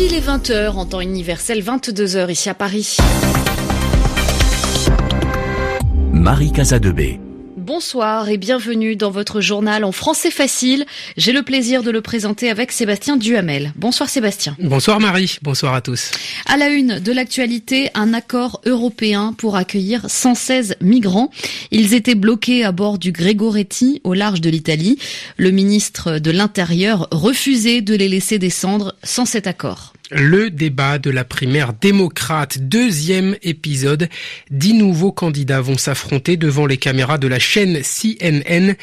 Pile les 20h en temps universel, 22h ici à Paris. Marie Casadebé. Bonsoir et bienvenue dans votre journal en français facile. J'ai le plaisir de le présenter avec Sébastien Duhamel. Bonsoir Sébastien. Bonsoir Marie, bonsoir à tous. À la une de l'actualité, un accord européen pour accueillir 116 migrants. Ils étaient bloqués à bord du Gregoretti au large de l'Italie. Le ministre de l'Intérieur refusait de les laisser descendre sans cet accord. Le débat de la primaire démocrate, deuxième épisode. Dix nouveaux candidats vont s'affronter devant les caméras de la chaîne CNN.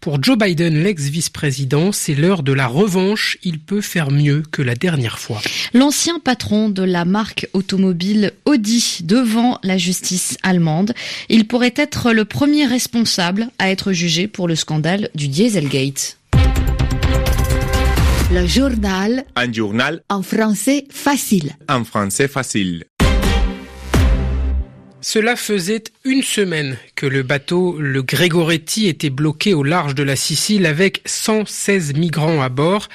Pour Joe Biden, l'ex-vice-président, c'est l'heure de la revanche. Il peut faire mieux que la dernière fois. L'ancien patron de la marque automobile Audi devant la justice allemande. Il pourrait être le premier responsable à être jugé pour le scandale du Dieselgate. Le journal. Un journal. En français facile. En français facile. Cela faisait une semaine que le bateau, le Gregoretti, était bloqué au large de la Sicile avec 116 migrants à bord.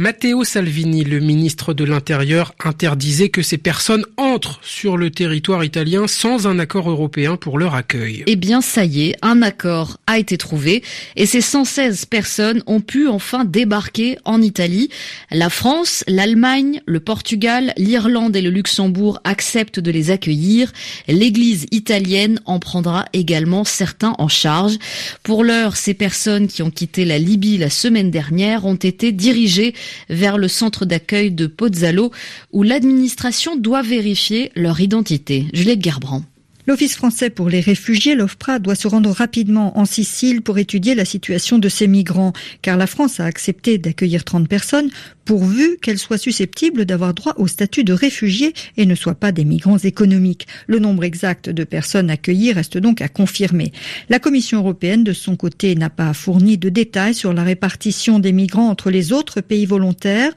Matteo Salvini, le ministre de l'Intérieur, interdisait que ces personnes entrent sur le territoire italien sans un accord européen pour leur accueil. Eh bien, ça y est, un accord a été trouvé et ces 116 personnes ont pu enfin débarquer en Italie. La France, l'Allemagne, le Portugal, l'Irlande et le Luxembourg acceptent de les accueillir. L'Église italienne en prendra également certains en charge. Pour l'heure, ces personnes qui ont quitté la Libye la semaine dernière ont été dirigées vers le centre d'accueil de Pozzallo où l'administration doit vérifier leur identité. Juliette Gerbrand. L'Office français pour les réfugiés, l'OFPRA, doit se rendre rapidement en Sicile pour étudier la situation de ces migrants, car la France a accepté d'accueillir 30 personnes pourvu qu'elles soient susceptibles d'avoir droit au statut de réfugiés et ne soient pas des migrants économiques. Le nombre exact de personnes accueillies reste donc à confirmer. La Commission européenne, de son côté, n'a pas fourni de détails sur la répartition des migrants entre les autres pays volontaires,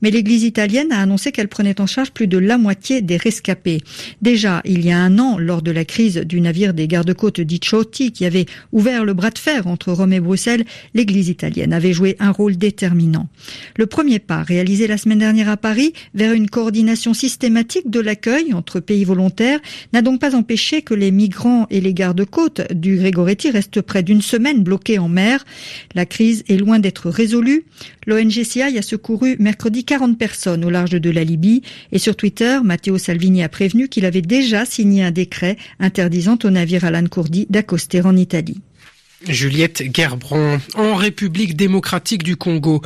mais l'Église italienne a annoncé qu'elle prenait en charge plus de la moitié des rescapés. Déjà, il y a un an, lors de la crise du navire des gardes-côtes d'Iccioti qui avait ouvert le bras de fer entre Rome et Bruxelles, l'Église italienne avait joué un rôle déterminant. Le premier pas réalisé la semaine dernière à Paris vers une coordination systématique de l'accueil entre pays volontaires n'a donc pas empêché que les migrants et les gardes-côtes du Grégoretti restent près d'une semaine bloqués en mer. La crise est loin d'être résolue. L'ONG a secouru mercredi 40 personnes au large de la Libye et sur Twitter, Matteo Salvini a prévenu qu'il avait déjà signé un décret interdisant au navire Alan Kurdi d'accoster en Italie. Juliette Gerbrand, en République démocratique du Congo,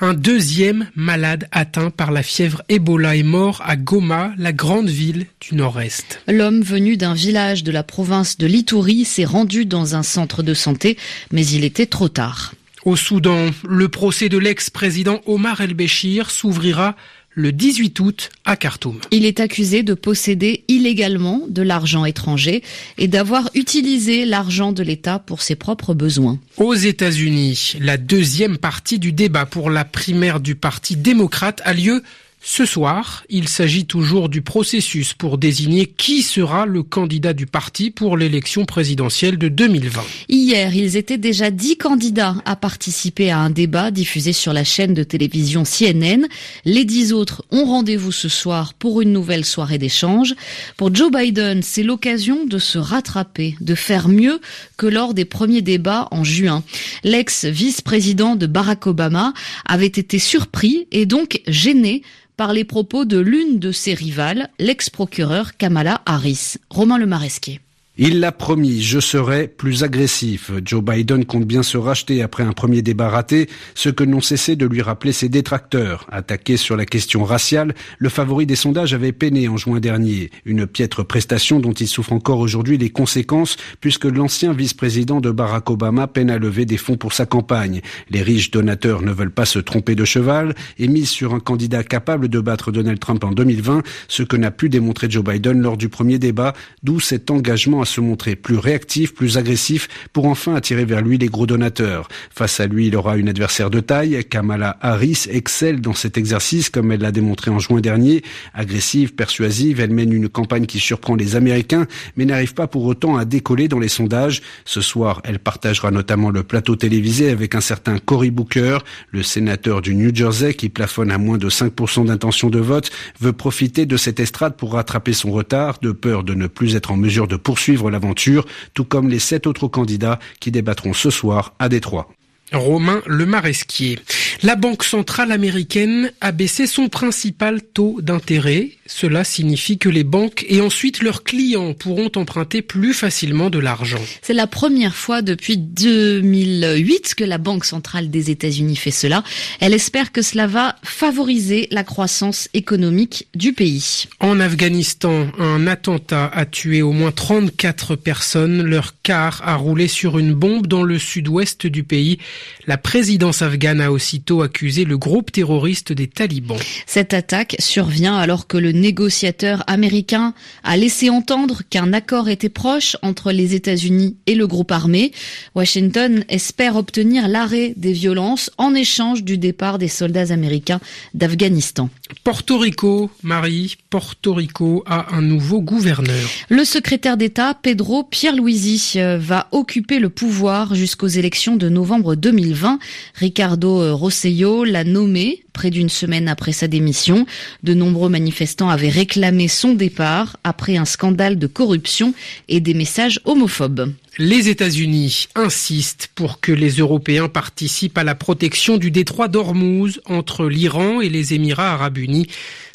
un deuxième malade atteint par la fièvre Ebola est mort à Goma, la grande ville du nord-est. L'homme venu d'un village de la province de Lituri s'est rendu dans un centre de santé, mais il était trop tard. Au Soudan, le procès de l'ex-président Omar el-Béchir s'ouvrira le 18 août à Khartoum. Il est accusé de posséder illégalement de l'argent étranger et d'avoir utilisé l'argent de l'État pour ses propres besoins. Aux États-Unis, la deuxième partie du débat pour la primaire du Parti démocrate a lieu ce soir, il s'agit toujours du processus pour désigner qui sera le candidat du parti pour l'élection présidentielle de 2020. Hier, ils étaient déjà dix candidats à participer à un débat diffusé sur la chaîne de télévision CNN. Les dix autres ont rendez-vous ce soir pour une nouvelle soirée d'échange. Pour Joe Biden, c'est l'occasion de se rattraper, de faire mieux que lors des premiers débats en juin. L'ex-vice-président de Barack Obama avait été surpris et donc gêné par les propos de l'une de ses rivales, l'ex-procureur Kamala Harris. Romain Le Maresquier. Il l'a promis, je serai plus agressif. Joe Biden compte bien se racheter après un premier débat raté, ce que n'ont cessé de lui rappeler ses détracteurs. Attaqué sur la question raciale, le favori des sondages avait peiné en juin dernier. Une piètre prestation dont il souffre encore aujourd'hui les conséquences, puisque l'ancien vice-président de Barack Obama peine à lever des fonds pour sa campagne. Les riches donateurs ne veulent pas se tromper de cheval et misent sur un candidat capable de battre Donald Trump en 2020, ce que n'a pu démontrer Joe Biden lors du premier débat, d'où cet engagement à se montrer plus réactif, plus agressif pour enfin attirer vers lui les gros donateurs. Face à lui, il aura une adversaire de taille. Kamala Harris excelle dans cet exercice comme elle l'a démontré en juin dernier. Agressive, persuasive, elle mène une campagne qui surprend les Américains mais n'arrive pas pour autant à décoller dans les sondages. Ce soir, elle partagera notamment le plateau télévisé avec un certain Cory Booker, le sénateur du New Jersey qui plafonne à moins de 5% d'intention de vote, veut profiter de cette estrade pour rattraper son retard, de peur de ne plus être en mesure de poursuivre l'aventure, tout comme les sept autres candidats qui débattront ce soir à Détroit. Romain Lemaresquier. La Banque centrale américaine a baissé son principal taux d'intérêt. Cela signifie que les banques et ensuite leurs clients pourront emprunter plus facilement de l'argent. C'est la première fois depuis 2008 que la Banque centrale des États-Unis fait cela. Elle espère que cela va favoriser la croissance économique du pays. En Afghanistan, un attentat a tué au moins 34 personnes. Leur car a roulé sur une bombe dans le sud-ouest du pays. La présidence afghane a aussitôt accusé le groupe terroriste des talibans. Cette attaque survient alors que le négociateur américain a laissé entendre qu'un accord était proche entre les États-Unis et le groupe armé. Washington espère obtenir l'arrêt des violences en échange du départ des soldats américains d'Afghanistan. Porto Rico, Marie, Porto Rico a un nouveau gouverneur. Le secrétaire d'État Pedro Pierluisi euh, va occuper le pouvoir jusqu'aux élections de novembre 2020. Ricardo Rossello l'a nommé près d'une semaine après sa démission. De nombreux manifestants avaient réclamé son départ après un scandale de corruption et des messages homophobes. Les États-Unis insistent pour que les Européens participent à la protection du détroit d'Ormuz entre l'Iran et les Émirats arabes unis.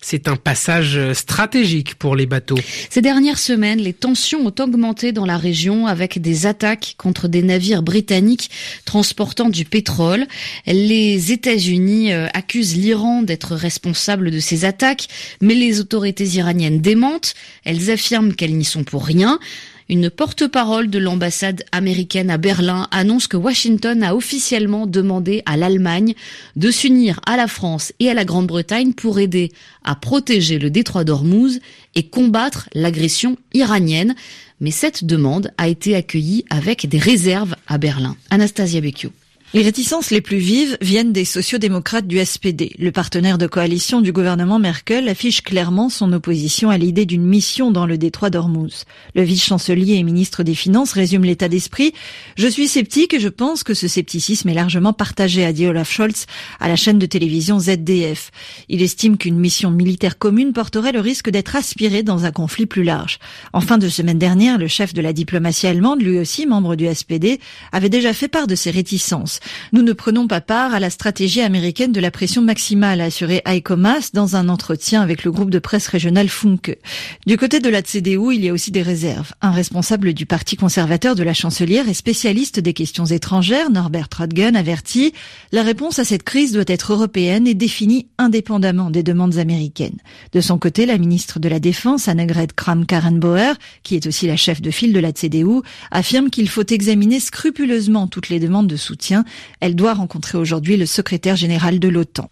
C'est un passage stratégique pour les bateaux. Ces dernières semaines, les tensions ont augmenté dans la région avec des attaques contre des navires britanniques transportant du pétrole. Les États-Unis euh, accusent l'Iran d'être responsable de ces attaques, mais les autorités iraniennes démentent. Elles affirment qu'elles n'y sont pour rien. Une porte-parole de l'ambassade américaine à Berlin annonce que Washington a officiellement demandé à l'Allemagne de s'unir à la France et à la Grande-Bretagne pour aider à protéger le détroit d'Ormuz et combattre l'agression iranienne. Mais cette demande a été accueillie avec des réserves à Berlin. Anastasia Becchio. Les réticences les plus vives viennent des sociodémocrates du SPD. Le partenaire de coalition du gouvernement Merkel affiche clairement son opposition à l'idée d'une mission dans le détroit d'Ormuz. Le vice-chancelier et ministre des Finances résume l'état d'esprit. Je suis sceptique et je pense que ce scepticisme est largement partagé, a dit Olaf Scholz à la chaîne de télévision ZDF. Il estime qu'une mission militaire commune porterait le risque d'être aspirée dans un conflit plus large. En fin de semaine dernière, le chef de la diplomatie allemande, lui aussi membre du SPD, avait déjà fait part de ses réticences. Nous ne prenons pas part à la stratégie américaine de la pression maximale, a assuré Heiko Maas dans un entretien avec le groupe de presse régional Funke. Du côté de la CDU, il y a aussi des réserves. Un responsable du parti conservateur de la chancelière et spécialiste des questions étrangères, Norbert Rodgen, avertit la réponse à cette crise doit être européenne et définie indépendamment des demandes américaines. De son côté, la ministre de la Défense, Annegret Kramp-Karrenbauer, qui est aussi la chef de file de la CDU, affirme qu'il faut examiner scrupuleusement toutes les demandes de soutien elle doit rencontrer aujourd'hui le secrétaire général de l'OTAN.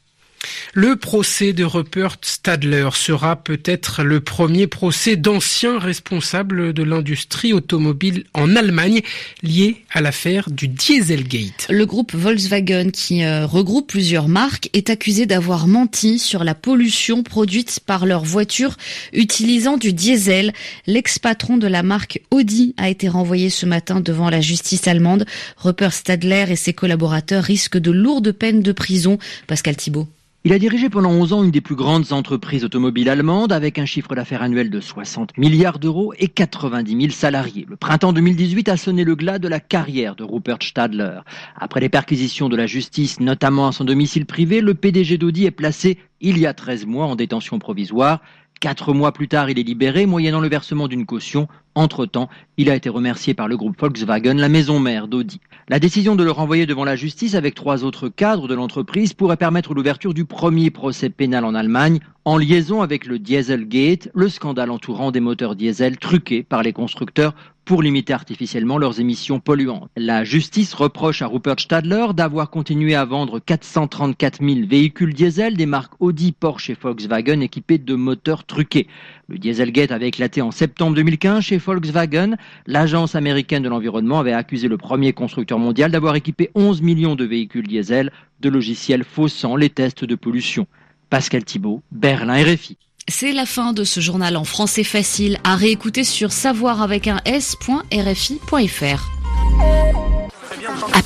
Le procès de Rupert Stadler sera peut-être le premier procès d'anciens responsables de l'industrie automobile en Allemagne lié à l'affaire du Dieselgate. Le groupe Volkswagen, qui euh, regroupe plusieurs marques, est accusé d'avoir menti sur la pollution produite par leurs voitures utilisant du diesel. L'ex-patron de la marque Audi a été renvoyé ce matin devant la justice allemande. Rupert Stadler et ses collaborateurs risquent de lourdes peines de prison. Pascal Thibault. Il a dirigé pendant 11 ans une des plus grandes entreprises automobiles allemandes avec un chiffre d'affaires annuel de 60 milliards d'euros et 90 000 salariés. Le printemps 2018 a sonné le glas de la carrière de Rupert Stadler. Après les perquisitions de la justice, notamment à son domicile privé, le PDG d'Audi est placé il y a 13 mois en détention provisoire. Quatre mois plus tard, il est libéré, moyennant le versement d'une caution. Entre-temps, il a été remercié par le groupe Volkswagen, la maison mère d'Audi. La décision de le renvoyer devant la justice avec trois autres cadres de l'entreprise pourrait permettre l'ouverture du premier procès pénal en Allemagne en liaison avec le Dieselgate, le scandale entourant des moteurs diesel truqués par les constructeurs pour limiter artificiellement leurs émissions polluantes. La justice reproche à Rupert Stadler d'avoir continué à vendre 434 000 véhicules diesel des marques Audi, Porsche et Volkswagen équipés de moteurs truqués. Le Dieselgate avait éclaté en septembre 2015 chez Volkswagen. L'agence américaine de l'environnement avait accusé le premier constructeur mondial d'avoir équipé 11 millions de véhicules diesel de logiciels faussant les tests de pollution. Pascal Thibault, Berlin RFI. C'est la fin de ce journal en français facile à réécouter sur savoir avec un s.rfi.fr.